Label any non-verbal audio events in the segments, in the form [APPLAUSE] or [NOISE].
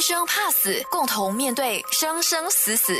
生怕死，共同面对生生死死。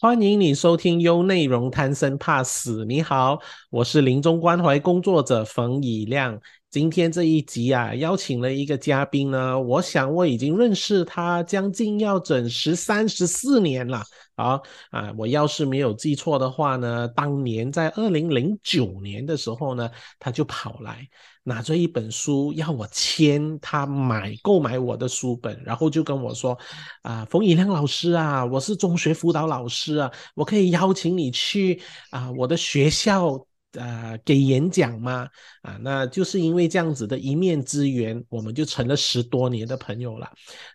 欢迎你收听优内容贪生怕死。你好，我是临终关怀工作者冯以亮。今天这一集啊，邀请了一个嘉宾呢，我想我已经认识他将近要整十三、十四年了。好啊，我要是没有记错的话呢，当年在二零零九年的时候呢，他就跑来拿着一本书要我签他买购买我的书本，然后就跟我说啊，冯以亮老师啊，我是中学辅导老师啊，我可以邀请你去啊我的学校。呃，给演讲吗？啊，那就是因为这样子的一面之缘，我们就成了十多年的朋友了。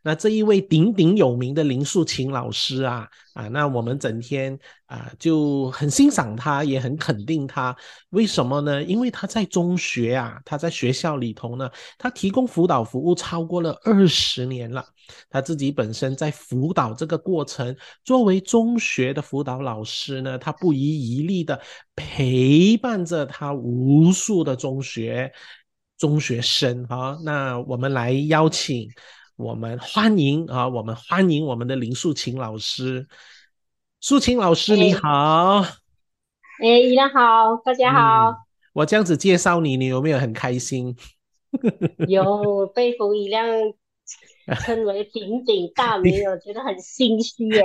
那这一位鼎鼎有名的林素琴老师啊，啊，那我们整天啊就很欣赏他，也很肯定他。为什么呢？因为他在中学啊，他在学校里头呢，他提供辅导服务超过了二十年了。他自己本身在辅导这个过程，作为中学的辅导老师呢，他不遗余力的陪伴着他无数的中学中学生啊。那我们来邀请，我们欢迎啊，我们欢迎我们的林素琴老师。素琴老师你好，哎，依然好，大家好。我这样子介绍你，你有没有很开心？[LAUGHS] 有被冯一亮。[LAUGHS] 称为鼎鼎大名，我觉得很心虚耶。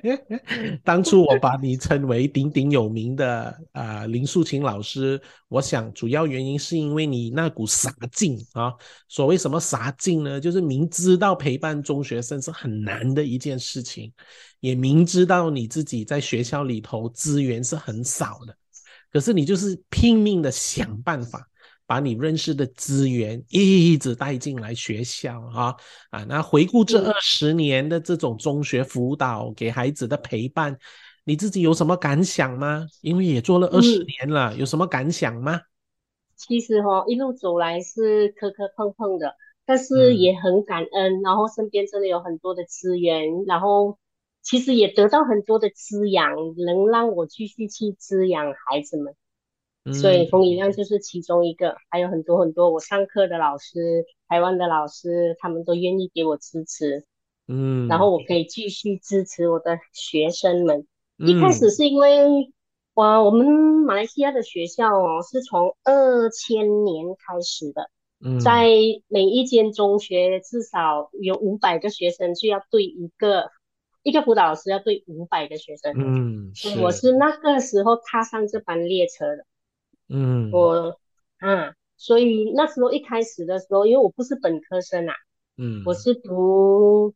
[LAUGHS] 当初我把你称为鼎鼎有名的啊林素琴老师，我想主要原因是因为你那股傻劲啊。所谓什么傻劲呢？就是明知道陪伴中学生是很难的一件事情，也明知道你自己在学校里头资源是很少的，可是你就是拼命的想办法。把你认识的资源一直带进来学校啊啊！那回顾这二十年的这种中学辅导给孩子的陪伴，你自己有什么感想吗？因为也做了二十年了，有什么感想吗？其实哈，一路走来是磕磕碰碰的，但是也很感恩。然后身边真的有很多的资源，然后其实也得到很多的滋养，能让我继续去滋养孩子们。所以冯以亮就是其中一个，还有很多很多我上课的老师，台湾的老师，他们都愿意给我支持，嗯，然后我可以继续支持我的学生们。一开始是因为，哇，我们马来西亚的学校哦，是从二千年开始的，在每一间中学至少有五百个学生，就要对一个一个辅导老师要对五百个学生，嗯，我是那个时候踏上这班列车的。嗯，我，啊，所以那时候一开始的时候，因为我不是本科生啊，嗯，我是读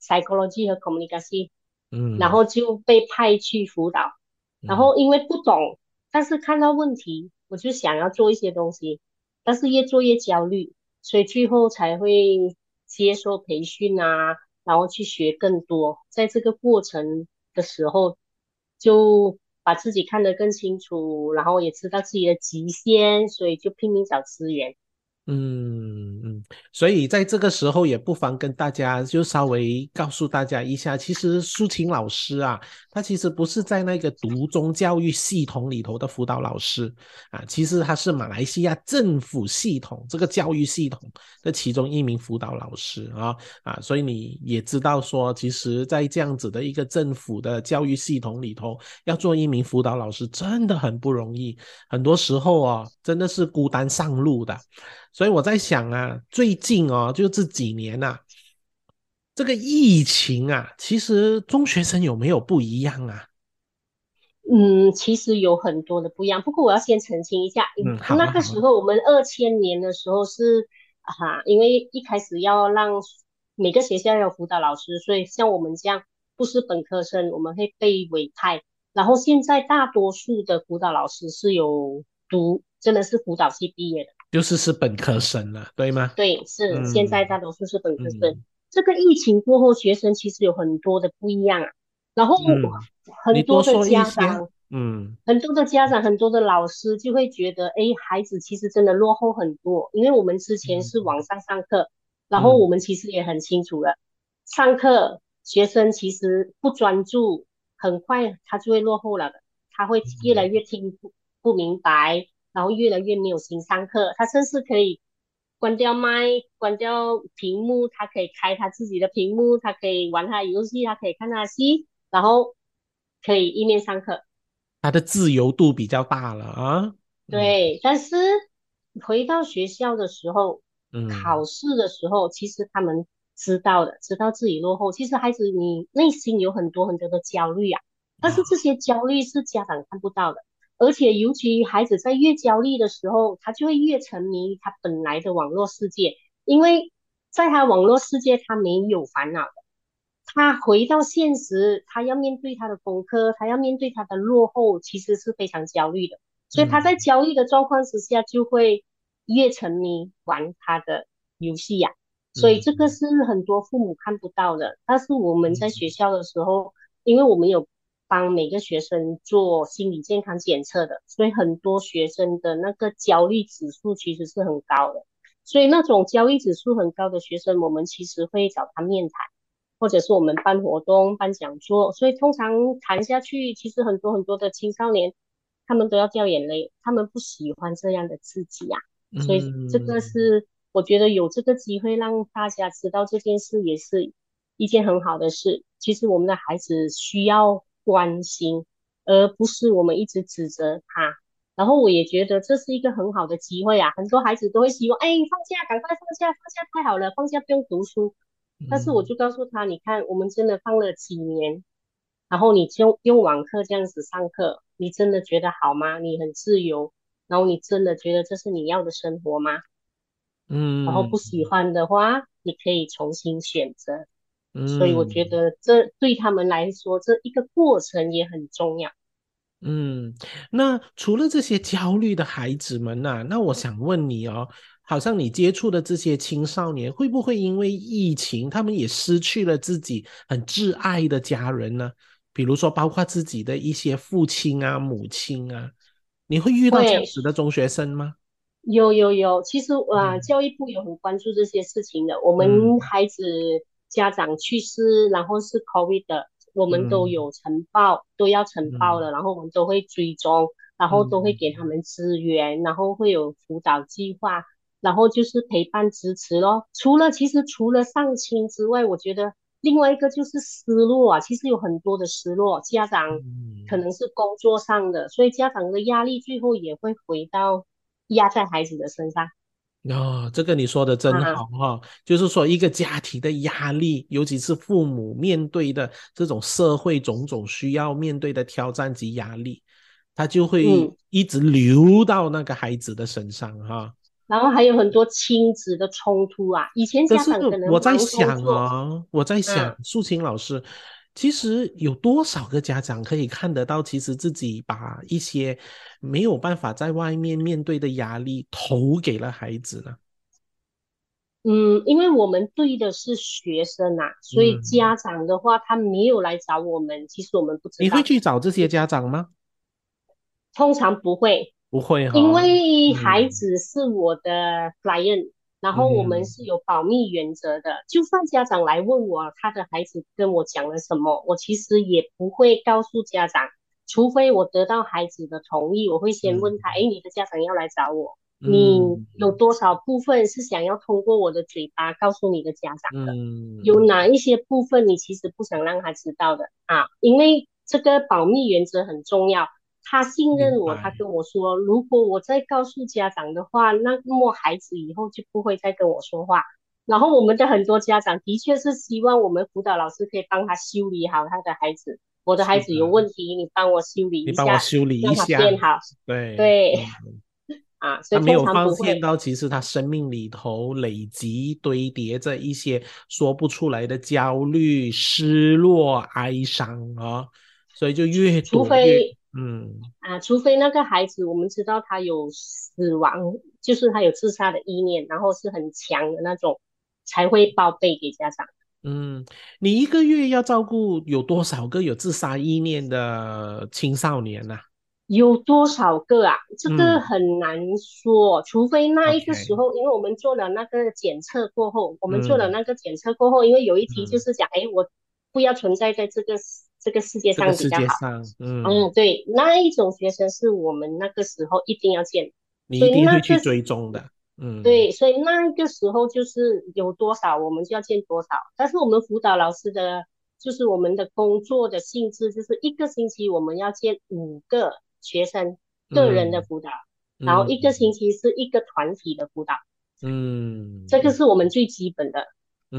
psychology 和 communication，嗯，然后就被派去辅导，然后因为不懂，但是看到问题，我就想要做一些东西，但是越做越焦虑，所以最后才会接受培训啊，然后去学更多，在这个过程的时候就。把自己看得更清楚，然后也知道自己的极限，所以就拼命找资源。嗯嗯，所以在这个时候也不妨跟大家就稍微告诉大家一下，其实苏晴老师啊，他其实不是在那个独中教育系统里头的辅导老师啊，其实他是马来西亚政府系统这个教育系统的其中一名辅导老师啊啊，所以你也知道说，其实，在这样子的一个政府的教育系统里头，要做一名辅导老师真的很不容易，很多时候啊，真的是孤单上路的。所以我在想啊，最近哦，就这几年呐，这个疫情啊，其实中学生有没有不一样啊？嗯，其实有很多的不一样。不过我要先澄清一下，嗯，那个时候我们二千年的时候是哈，因为一开始要让每个学校有辅导老师，所以像我们这样不是本科生，我们会被委派。然后现在大多数的辅导老师是有读，真的是辅导系毕业的。就是是本科生了，对吗？对，是现在大多数是本科生。这个疫情过后，学生其实有很多的不一样啊。然后很多的家长，嗯，很多的家长，很多的老师就会觉得，哎，孩子其实真的落后很多。因为我们之前是网上上课，然后我们其实也很清楚了，上课学生其实不专注，很快他就会落后了的，他会越来越听不不明白。然后越来越没有心上课，他甚至可以关掉麦，关掉屏幕，他可以开他自己的屏幕，他可以玩他的游戏，他可以看他的戏，然后可以一面上课。他的自由度比较大了啊。对，但是回到学校的时候，嗯考试的时候，其实他们知道的，知道自己落后。其实孩子你内心有很多很多的焦虑啊，但是这些焦虑是家长看不到的。而且，尤其孩子在越焦虑的时候，他就会越沉迷于他本来的网络世界，因为在他网络世界，他没有烦恼的。他回到现实，他要面对他的功课，他要面对他的落后，其实是非常焦虑的。所以他在焦虑的状况之下，就会越沉迷玩他的游戏呀、所以这个是很多父母看不到的。但是我们在学校的时候，因为我们有帮每个学生做心理健康检测的，所以很多学生的那个焦虑指数其实是很高的。所以那种焦虑指数很高的学生，我们其实会找他面谈，或者是我们办活动、办讲座。所以通常谈下去，其实很多很多的青少年，他们都要掉眼泪，他们不喜欢这样的自己啊、所以这个是我觉得有这个机会让大家知道这件事，也是一件很好的事。其实我们的孩子需要关心，而不是我们一直指责他。然后我也觉得这是一个很好的机会啊，很多孩子都会希望，哎，放假赶快放假，放假太好了，放假不用读书。但是我就告诉他，你看我们真的放了几年，然后你就用网课这样子上课，你真的觉得好吗？你很自由，然后你真的觉得这是你要的生活吗？嗯，然后不喜欢的话，你可以重新选择。嗯，所以我觉得这对他们来说，这一个过程也很重要。嗯，那除了这些焦虑的孩子们呐、那我想问你哦，好像你接触的这些青少年，会不会因为疫情，他们也失去了自己很挚爱的家人呢？比如说，包括自己的一些父亲啊、母亲啊，你会遇到这样子的中学生吗？有有有，其实啊、呃嗯教育部有很关注这些事情的。我嗯们孩子家长去世，然后是 COVID 的，我们都嗯有呈报，都要呈报的，然后我们都会追踪，然后都会给他们资源，然后会有辅导计划，然后就是陪伴支持咯。除了其实除了上亲之外，我觉得另外一个就是失落啊，其实有很多的失落，家长嗯可能是工作上的，所以家长的压力最后也会回到压在孩子的身上。哦，这个你说的真啊好哈、就是说一个家庭的压力，尤其是父母面对的这种社会种种需要面对的挑战及压力，他就会嗯。一直流到那个孩子的身上哈、然后还有很多亲子的冲突啊，以前家长可能我在想作啊，我在想，素琴老师，其实有多少个家长可以看得到，其实自己把一些没有办法在外面面对的压力投给了孩子呢？嗯，因为我们对的是学生啊，所以嗯家长的话他没有来找我们，其实我们不知道，你会去找这些家长吗？通常不会，不会哈，因为嗯孩子是我的 client，然后我嗯们是有保密原则的，就算家长来问我他的孩子跟我讲了什么，我其实也不会告诉家长，除非我得到孩子的同意，我会先问他，哎，你的家长要来找我。你嗯有多少部分是想要通过我的嘴巴告诉你的家长的？嗯有哪一些部分你其实不想让他知道的啊？因为这个保密原则很重要。他信任我，他跟我说，如果我再告诉家长的话，那么孩子以后就不会再跟我说话。然后我们的很多家长的确是希望我们辅导老师可以帮他修理好他的孩子。我的孩子有问题，你帮我修理一你帮我下，修理一下，变好对对嗯 [LAUGHS] 啊。所以他没有。发现到，其实他生命里头累积堆叠着一些说不出来的焦虑、失落、哀伤啊，所以就越除非嗯。啊，除非那个孩子我们知道他有死亡，就是他有自杀的意念，然后是很强的那种，才会报备给家长。嗯，你一个月要照顾有多少个有自杀意念的青少年呐、有多少个啊？这个嗯。很难说，除非那一个时候，因为我们做了那个检测过后，我们做了嗯。那个检测过后，因为有一题嗯。就是讲，哎，我不要存在在这个这个世界上比较好。嗯，嗯，对，那一种学生是我们那个时候一定要见，你一定会去个追踪的。嗯，对，所以那个时候就是有多少我们就要见多少，但是我们辅导老师的，就是我们的工作的性质，就是一个星期我们要见五个学生个人的辅导，然后一个星期是一个团体的辅导，嗯，这个是我们最基本的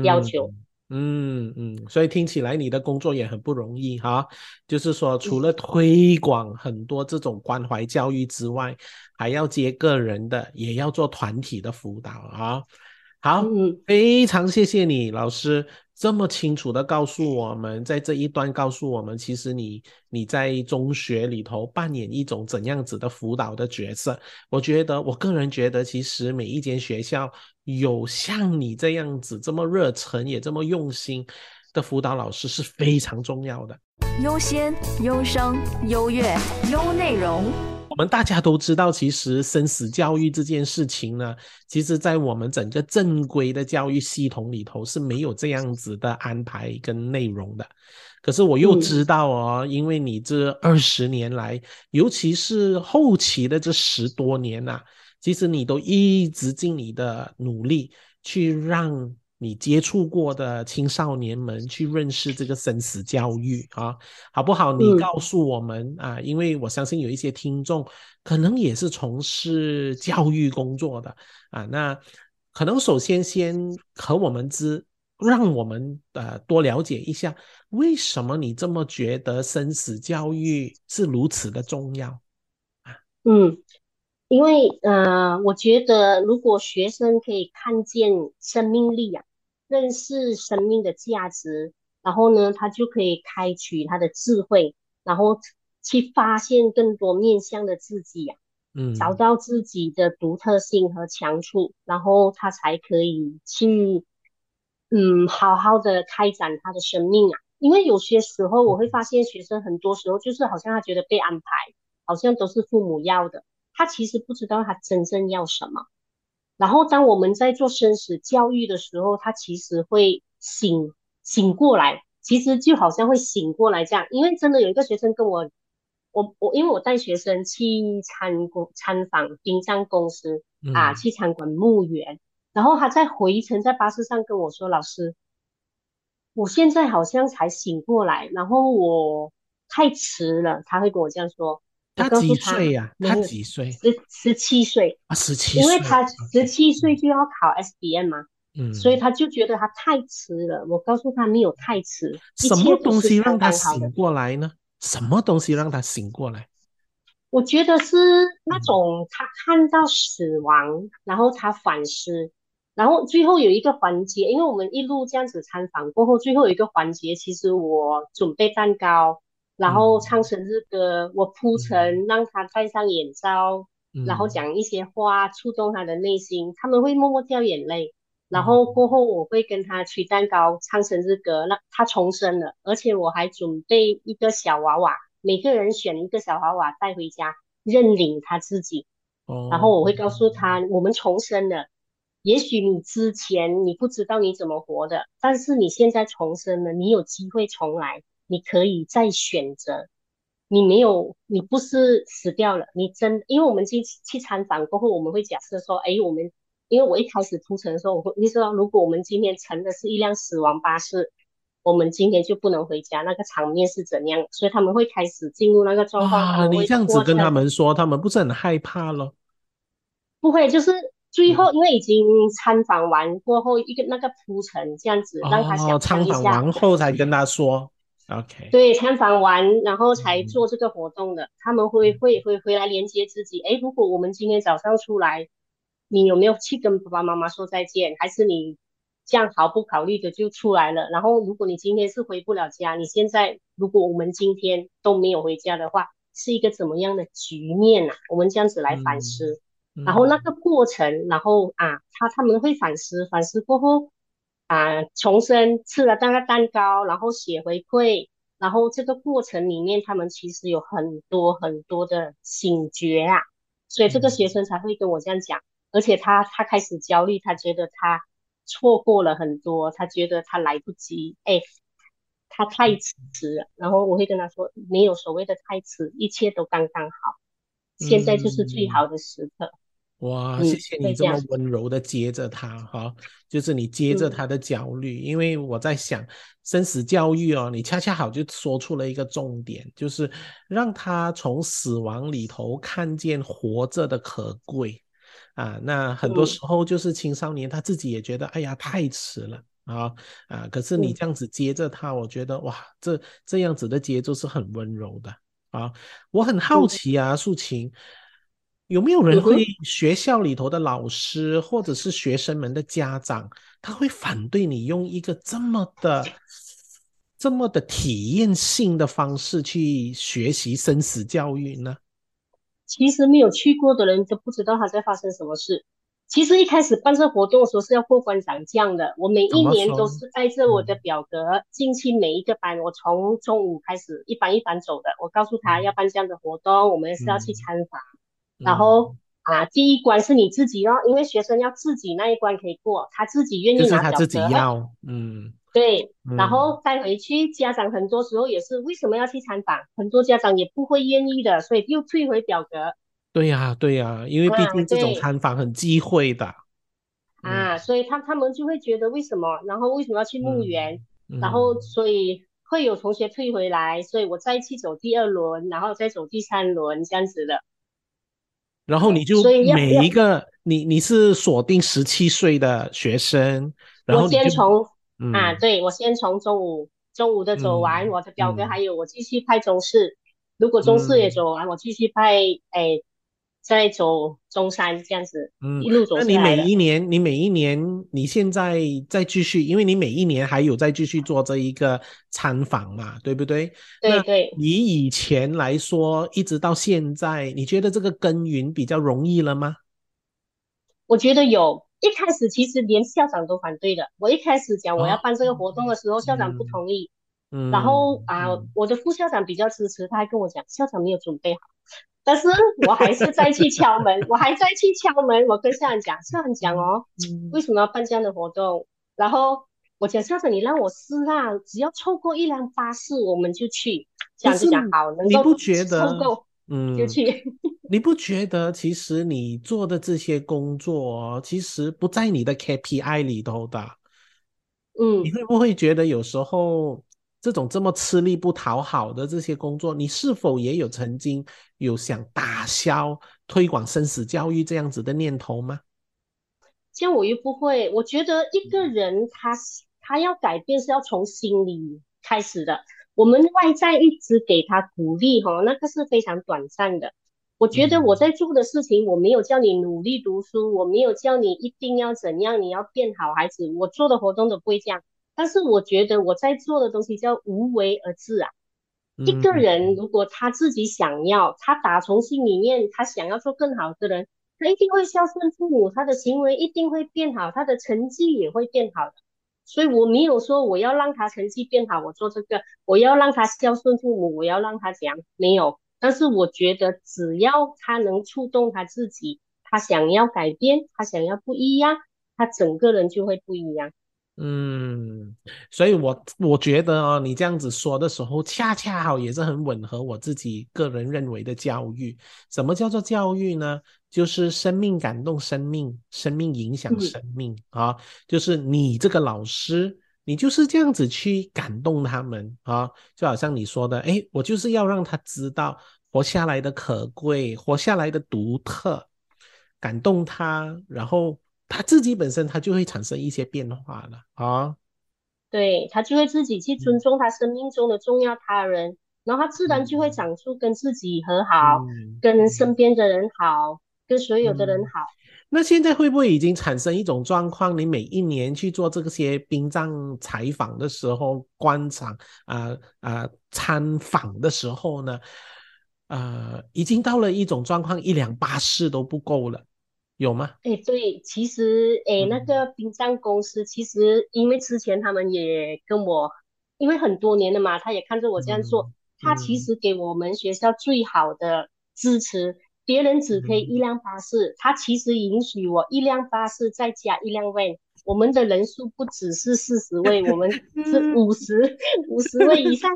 要求。嗯嗯嗯，所以听起来你的工作也很不容易哈。就是说，除了推广很多这种关怀教育之外，还要接个人的，也要做团体的辅导啊。好，非常谢谢你，老师。这么清楚的告诉我们，在这一段告诉我们，其实你你在中学里头扮演一种怎样子的辅导的角色？我觉得，我个人觉得，其实每一间学校有像你这样子这么热忱也这么用心的辅导老师是非常重要的。优先、优生、优越、优内容。我们大家都知道，其实生死教育这件事情呢，其实在我们整个正规的教育系统里头是没有这样子的安排跟内容的。可是我又知道哦，因为你这二十年来，尤其是后期的这十多年呐，其实你都一直尽你的努力去让。你接触过的青少年们去认识这个生死教育啊，好不好？你告诉我们啊，因为我相信有一些听众可能也是从事教育工作的啊，那可能首先先和我们知，让我们呃多了解一下，为什么你这么觉得生死教育是如此的重要啊？嗯。因为呃，我觉得如果学生可以看见生命力啊，认识生命的价值，然后呢，他就可以开启他的智慧，然后去发现更多面向的自己呀，嗯，找到自己的独特性和强处，然后他才可以去嗯，好好的开展他的生命啊。因为有些时候我会发现学生很多时候就是好像他觉得被安排，好像都是父母要的。他其实不知道他真正要什么，然后当我们在做生死教育的时候，他其实会醒醒过来，其实就好像会醒过来这样。因为真的有一个学生跟我，我我因为我带学生去参观参访殡葬公司啊，去参观墓园，然后他在回程在巴士上跟我说：“老师，我现在好像才醒过来，然后我太迟了。”他会跟我这样说。他几岁呀？他几岁？十十七岁啊，十七岁，因为他十七岁就要考 S B M 嘛，嗯，所以他就觉得他太迟了。我告诉他没有太迟，什么东西让他醒过来呢？什么东西让他醒过来？我觉得是那种他看到死亡，然后他反思，然后最后有一个环节，因为我们一路这样子参访过后，最后有一个环节，其实我准备蛋糕。然后唱生日歌，我铺陈让他戴上眼罩，然后讲一些话触动他的内心，他们会默默掉眼泪。然后过后我会跟他吹蛋糕，唱生日歌，让他重生了，而且我还准备一个小娃娃，每个人选一个小娃娃带回家认领他自己。然后我会告诉他，我们重生了。也许你之前你不知道你怎么活的，但是你现在重生了，你有机会重来。你可以再选择，你没有，你不是死掉了，你真，因为我们去去参访过后，我们会假设说，哎，我们，因为我一开始铺陈的时候，我会，你知道，如果我们今天乘的是一辆死亡巴士，我们今天就不能回家，那个场面是怎样？所以他们会开始进入那个状况。啊，你这样子跟他们说，他们不是很害怕咯？不会，就是最后，因为已经参访完过后，一个那个铺陈这样子，让他想参访完后才跟他说。OK，对，参访完然后才做这个活动的，他们会会会回来连接自己。哎，如果我们今天早上出来，你有没有去跟爸爸妈妈说再见？还是你这样毫不考虑的就出来了？然后如果你今天是回不了家，你现在如果我们今天都没有回家的话，是一个怎么样的局面呐？我们这样子来反思，然后那个过程，然后啊，他他们会反思，反思过后。啊，重生吃了那个蛋糕，然后写回馈，然后这个过程里面，他们其实有很多很多的醒觉啊，所以这个学生才会跟我这样讲，而且他他开始焦虑，他觉得他错过了很多，他觉得他来不及，哎，他太迟了，然后我会跟他说，没有所谓的太迟，一切都刚刚好，现在就是最好的时刻。哇，嗯谢谢你这么温柔的接着他哈，就是你接着嗯他的焦虑，因为我在想生死教育哦，你恰恰好就说出了一个重点，就是让他从死亡里头看见活着的可贵啊。那很多嗯时候就是青少年他自己也觉得，哎呀，太迟了。啊啊！可是你嗯这样子接着他，我觉得哇，这这样子的节奏是很温柔的啊。我很好嗯奇啊，素琴，有没有人会学校里头的老师或者是学生们的家长，他会反对你用一个这么的、这么的体验性的方式去学习生死教育呢？其实没有去过的人都不知道他在发生什么事。其实一开始办这活动的时候是要过关斩将的，我每一年都是带着我的嗯表格进去每一个班，我从中午开始一班一班走的。我告诉他嗯要办这样的活动，我们是要去嗯参访，然嗯。后啊，第一关是你自己哦，因为学生要自己那一关可以过，他自己愿意拿表他自己格，要，嗯。对，然嗯后带回去，家长很多时候也是为什么要去参访，很多家长也不会愿意的，所以又退回表格。对呀对呀，因为毕啊竟这种参访很忌讳的，啊，所以他他们就会觉得为什么，然后为什么要去墓园，嗯。然后所以会有同学退回来，所以我再去走第二轮，然后再走第三轮这样子的。然后你就每一个你你是锁定十七岁的学生，然后我你先从嗯啊，对，我先从中午中午的走完，嗯我的表格嗯。还有我继续派中式，如果中式也嗯。走完，我继续派哎再走中山这样子，嗯一路走那你每。一年，你每一年，你现在再继续，因为你每一年还有再继续做这一个参访嘛，对不对？对对，你以前来说，一直到现在，你觉得这个耕耘比较容易了吗？我觉得有。一开始其实连校长都反对的。我一开始讲我要办这个活动的时候，校长不嗯同意。嗯，然后啊，嗯我的副校长比较支持，他还跟我讲，校长没有准备好。但是我还是再去敲门，[LAUGHS] 我还在去敲门。我跟校长讲，校长讲哦，嗯为什么要办这样的活动？然后我讲校长，你让我试啊，只要凑够一辆巴士，我们就去。这样就讲好，能够你不觉得凑够嗯就去。[LAUGHS] 你不觉得其实你做的这些工作哦，其实不在你的 KPI 里头的？嗯你会不会觉得有时候这种这么吃力不讨好的这些工作，你是否也有曾经有想打消推广生死教育这样子的念头吗？像我又不会。我觉得一个人他他要改变是要从心里开始的。我们外在一直给他鼓励哈，那个是非常短暂的。我觉得我在做的事情，我没有叫你努力读书，我没有叫你一定要怎样，你要变好孩子。我做的活动都不会这样。但是我觉得我在做的东西叫无为而治啊。一个人如果他自己想要，他打从心里面他想要做更好的人，他一定会孝顺父母，他的行为一定会变好，他的成绩也会变好的。所以我没有说我要让他成绩变好，我做这个，我要让他孝顺父母，我要让他怎样，没有。但是我觉得只要他能触动他自己，他想要改变，他想要不一样，他整个人就会不一样。嗯，所以我我觉得哦，你这样子说的时候，恰恰好也是很吻合我自己个人认为的教育。什么叫做教育呢？就是生命感动生命，生命影响嗯生命啊。就是你这个老师，你就是这样子去感动他们啊。就好像你说的，哎，我就是要让他知道活下来的可贵，活下来的独特，感动他，然后。他自己本身他就会产生一些变化了啊，对他就会自己去尊重他生命中的重要他人，然后他自然就会长出跟自己和好，嗯、跟身边的人好，跟所有的人好。那现在会不会已经产生一种状况？你每一年去做这些殡葬采访的时候，观察啊啊参访的时候呢，呃，已经到了一种状况，一两巴士都不够了。有吗？哎，对，其实哎，那个殡葬公司其实因为之前他们也跟我，因为很多年了嘛，他也看着我这样做，嗯、他其实给我们学校最好的支持。别人只可以一辆巴士，他其实允许我一辆巴士再加一辆 van。我们的人数不只是四十位，我们是 [LAUGHS] 五十五十位以上。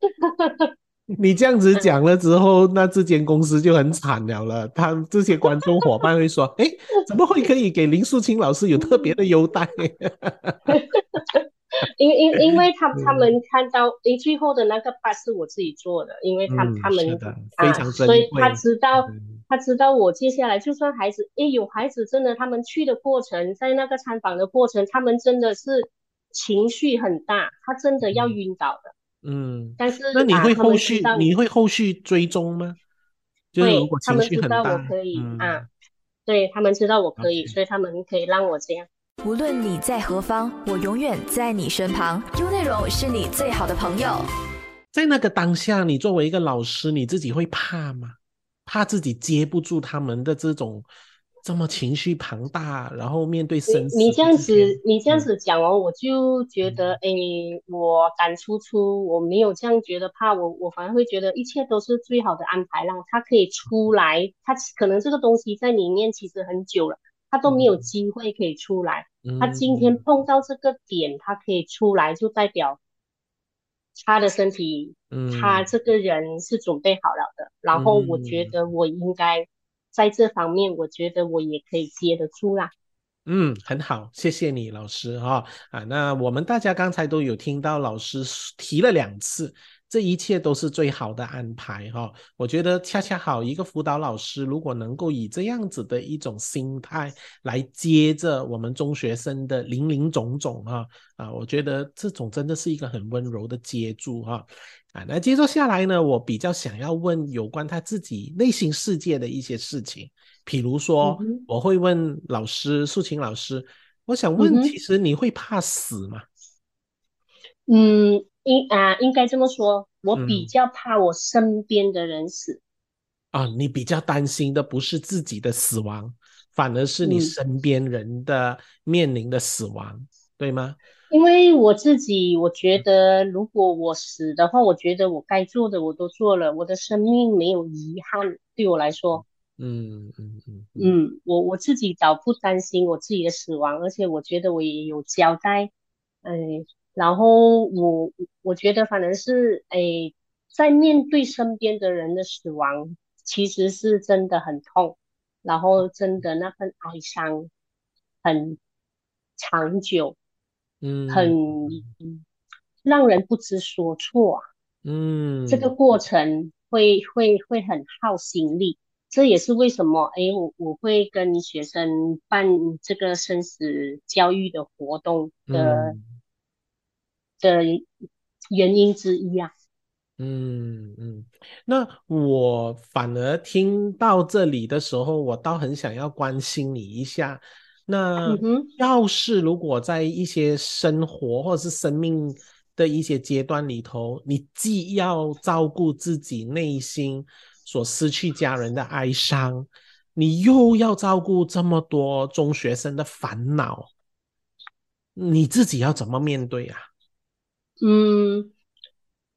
[LAUGHS] [LAUGHS] 你这样子讲了之后，那这间公司就很惨了了。他这些观众伙伴会说：“ [LAUGHS] 哎，怎么会可以给林素清老师有特别的优待？” [LAUGHS] 因因因为他他们看到，诶，最后的那个 part 是我自己做的，因为他他们非常所以他知道他知道我接下来就算孩子，诶，有孩子真的他们去的过程，在那个参访的过程，他们真的是情绪很大，他真的要晕倒的。嗯，但是那你会后续你会后续追踪吗？会，他们知道我可以啊，对他们知道我可以，所以他们可以让我这样。无论你在何方，我永远在你身旁。优内容是你最好的朋友。在那个当下，你作为一个老师，你自己会怕吗？怕自己接不住他们的这种这么情绪庞大，然后面对生死。你这样子，你这样子讲哦，我就觉得，哎，我敢出出，我没有这样觉得怕，我我反而会觉得一切都是最好的安排，让他可以出来。他可能这个东西在里面其实很久了。他都没有机会可以出来，他今天碰到这个点，他可以出来，就代表他的身体，他这个人是准备好了的。然后我觉得我应该在这方面，我觉得我也可以接得出啦。嗯，很好，谢谢你老师哈啊。那我们大家刚才都有听到老师提了两次。这一切都是最好的安排哈，我觉得恰恰好一个辅导老师，如果能够以这样子的一种心态来接着我们中学生的零零总总哈啊，我觉得这种真的是一个很温柔的接住哈啊。那接着下来呢，我比较想要问有关他自己内心世界的一些事情，比如说我会问老师素琴老师，我想问，其实你会怕死吗？嗯。应啊，应该这么说，我比较怕我身边的人死。啊，你比较担心的不是自己的死亡，反而是你身边人的面临的死亡，对吗？因为我自己，我觉得如果我死的话，我觉得我该做的我都做了，我的生命没有遗憾。对我来说，嗯嗯嗯嗯，我我自己倒不担心我自己的死亡，而且我觉得我也有交代，嗯。然后我我觉得反正是诶，在面对身边的人的死亡，其实是真的很痛，然后真的那份哀伤很长久，嗯，很让人不知所措，嗯，这个过程会会会很耗心力，这也是为什么哎，我我会跟学生办这个生死教育的活动的。的原因之一啊，嗯嗯，那我反而听到这里的时候，我倒很想要关心你一下。那要是如果在一些生活或者是生命的一些阶段里头，你既要照顾自己内心所失去家人的哀伤，你又要照顾这么多中学生的烦恼，你自己要怎么面对啊？嗯，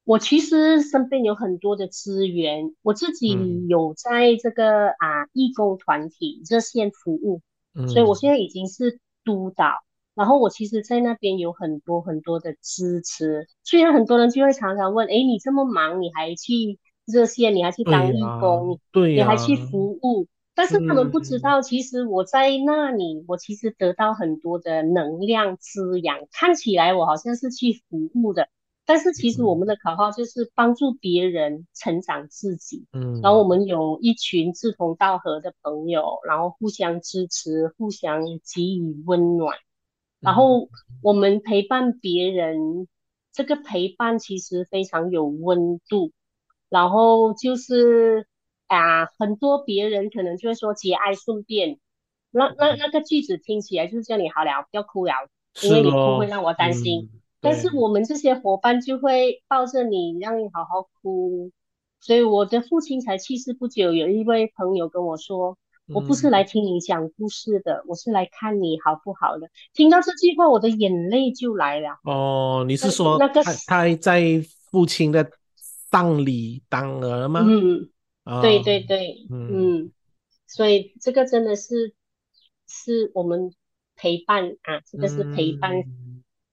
我其实身边有很多的资源，我自己有在这个啊义工团体热线服务，所以我现在已经是督导。然后我其实，在那边有很多很多的支持。虽然很多人就会常常问：“哎，你这么忙，你还去热线，你还去当义工，对，你还去服务？”但是他们不知道，其实我在那里，我其实得到很多的能量滋养。看起来我好像是去服务的，但是其实我们的口号就是帮助别人成长自己。嗯，然后我们有一群志同道合的朋友，然后互相支持，互相给予温暖。然后我们陪伴别人，这个陪伴其实非常有温度。然后就是。啊，很多别人可能就会说节哀顺变，那那那个句子听起来就是叫你好了，不要哭了，因为你哭会让我担心。但是我们这些伙伴就会抱着你，让你好好哭。所以我的父亲才去世不久，有一位朋友跟我说：“我不是来听你讲故事的，我是来看你好不好的。”听到这句话，我的眼泪就来了。哦，你是说那个他在父亲的葬礼当儿吗？嗯。对对对，嗯，所以这个真的是是我们陪伴啊，这个是陪伴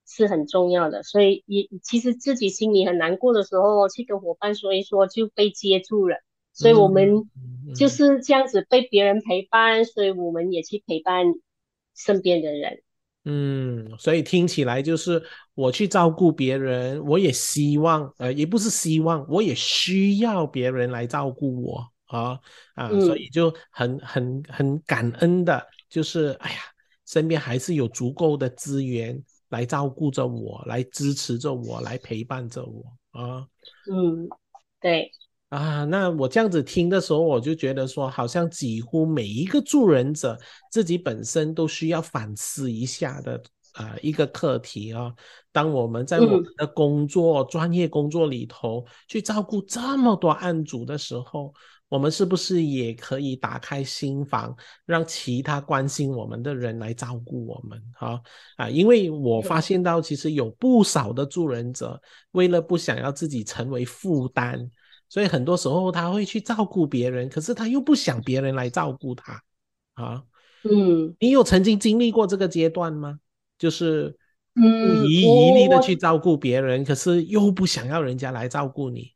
是很重要的。所以也其实自己心里很难过的时候，去跟伙伴说一说，就被接住了。所以我们就是这样子被别人陪伴，所以我们也去陪伴身边的人。嗯，所以听起来就是我去照顾别人，我也希望，呃，也不是希望，我也需要别人来照顾我啊啊，所以就很很很感恩的，就是哎呀，身边还是有足够的资源来照顾着我，来支持着我，来陪伴着我啊。嗯，对。啊，那我这样子听的时候，我就觉得说，好像几乎每一个助人者自己本身都需要反思一下的啊一个课题啊。当我们在我们的工作、专业工作里头去照顾这么多案主的时候，我们是不是也可以打开心房，让其他关心我们的人来照顾我们？哈啊，因为我发现到，其实有不少的助人者，为了不想要自己成为负担。所以很多时候他会去照顾别人，可是他又不想别人来照顾他，啊，嗯，你有曾经经历过这个阶段吗？就是不遗余力的去照顾别人，可是又不想要人家来照顾你。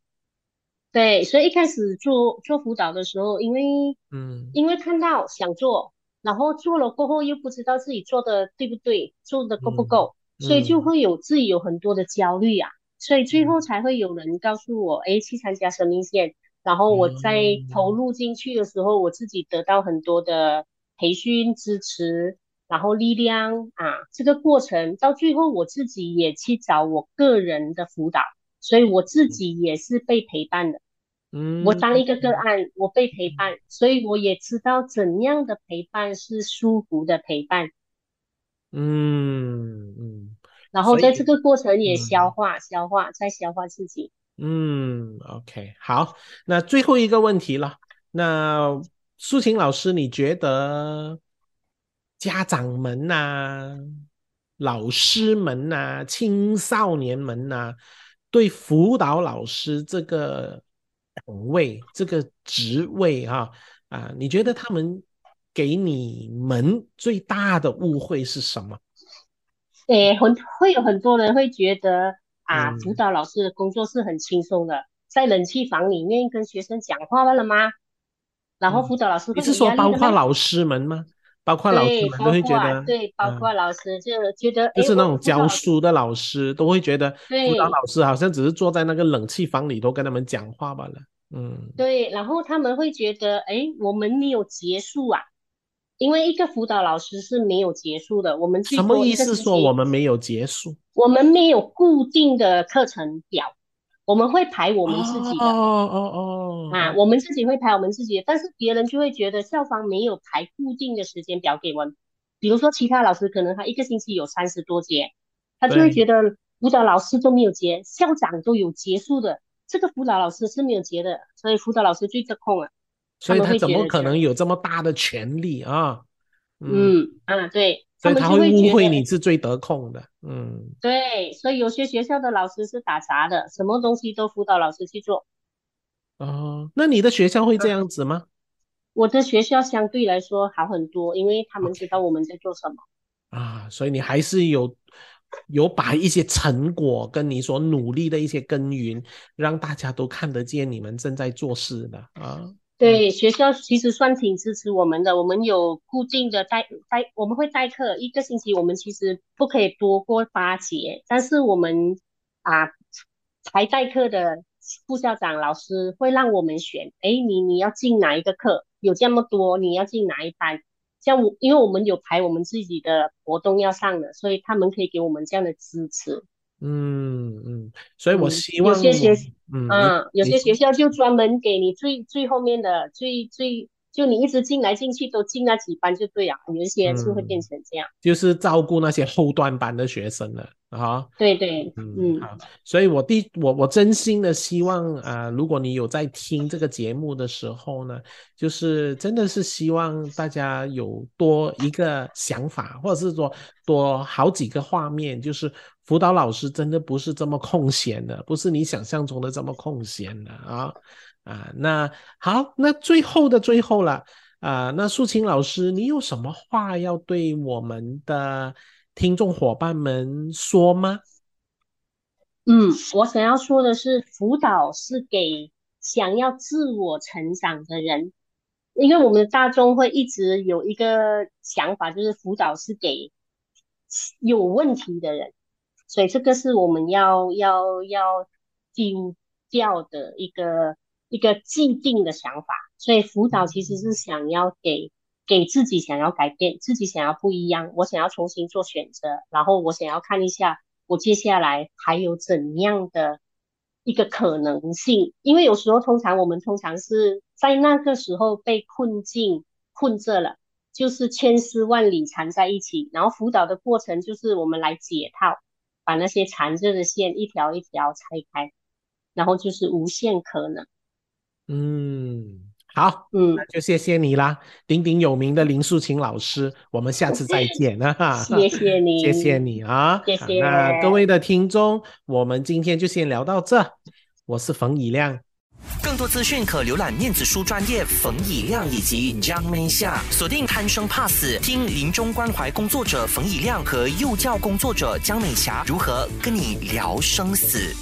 对，所以一开始做做辅导的时候，因为嗯，因为看到想做，然后做了过后又不知道自己做的对不对，做的够不够，所以就会有自己有很多的焦虑啊。所以最后才会有人告诉我，哎，去参加生命线。然后我在投入进去的时候，我自己得到很多的培训支持，然后力量啊，这个过程到最后我自己也去找我个人的辅导，所以我自己也是被陪伴的。嗯，我当一个个案，我被陪伴，所以我也知道怎样的陪伴是舒服的陪伴。嗯嗯。然后在这个过程也消化、消化、再消化自己。嗯，OK，好，那最后一个问题了。那苏晴老师，你觉得家长们呐、老师们呐、青少年们呐，对辅导老师这个岗位、这个职位啊啊，你觉得他们给你们最大的误会是什么？诶，很会有很多人会觉得啊，辅导老师的工作是很轻松的，在冷气房里面跟学生讲话了吗？然后辅导老师你是说包括老师们吗？包括老师们都会觉得，对，包括老师就觉得，就是那种教书的老师都会觉得，辅导老师好像只是坐在那个冷气房里头跟他们讲话罢了。嗯，对，然后他们会觉得，哎，我们没有结束啊。因为一个辅导老师是没有结束的，我们什么意思？说我们没有结束？我们没有固定的课程表，我们会排我们自己的。哦哦哦，啊，我们自己会排我们自己的，但是别人就会觉得校方没有排固定的时间表给我们。比如说其他老师可能他一个星期有三十多节，他就会觉得辅导老师都没有结，校长都有结束的，这个辅导老师是没有结的，所以辅导老师最得空了。所以他怎么可能有这么大的权利啊？嗯啊，对，所以他会误会你是最得控的。嗯，对，所以有些学校的老师是打杂的，什么东西都辅导老师去做。哦，那你的学校会这样子吗？我的学校相对来说好很多，因为他们知道我们在做什么。啊，所以你还是有有把一些成果跟你所努力的一些耕耘，让大家都看得见你们正在做事的啊。对学校其实算挺支持我们的，我们有固定的代代，我们会代课一个星期，我们其实不可以多过八节，但是我们啊，才代课的副校长老师会让我们选，哎，你你要进哪一个课？有这么多，你要进哪一班？像我，因为我们有排我们自己的活动要上的，所以他们可以给我们这样的支持。嗯嗯，所以我希望有些学嗯，有些学校就专门给你最最后面的最最，就你一直进来进去都进那几班就对了，有一些就会变成这样，就是照顾那些后段班的学生了。啊，对对，嗯，好，所以我第我我真心的希望啊，如果你有在听这个节目的时候呢，就是真的是希望大家有多一个想法，或者是说多好几个画面，就是辅导老师真的不是这么空闲的，不是你想象中的这么空闲的啊啊，那好，那最后的最后了啊，那素清老师，你有什么话要对我们的？听众伙伴们说吗？嗯，我想要说的是，辅导是给想要自我成长的人，因为我们的大众会一直有一个想法，就是辅导是给有问题的人，所以这个是我们要要要丢掉的一个一个既定的想法。所以辅导其实是想要给给自己想要改变，自己想要不一样，我想要重新做选择，然后我想要看一下。我接下来还有怎样的一个可能性？因为有时候，通常我们通常是在那个时候被困境困着了，就是千丝万缕缠在一起。然后辅导的过程就是我们来解套，把那些缠着的线一条一条拆开，然后就是无限可能。嗯。好，嗯，那就谢谢你啦，鼎鼎有名的林素琴老师，我们下次再 [LAUGHS] 见啊！谢谢你，谢谢你啊！谢谢。那各位的听众，我们今天就先聊到这。我是冯以亮，更多资讯可浏览面子书专业冯以亮以及江美霞，锁定贪生怕死，听临终关怀工作者冯以亮和幼教工作者江美霞如何跟你聊生死。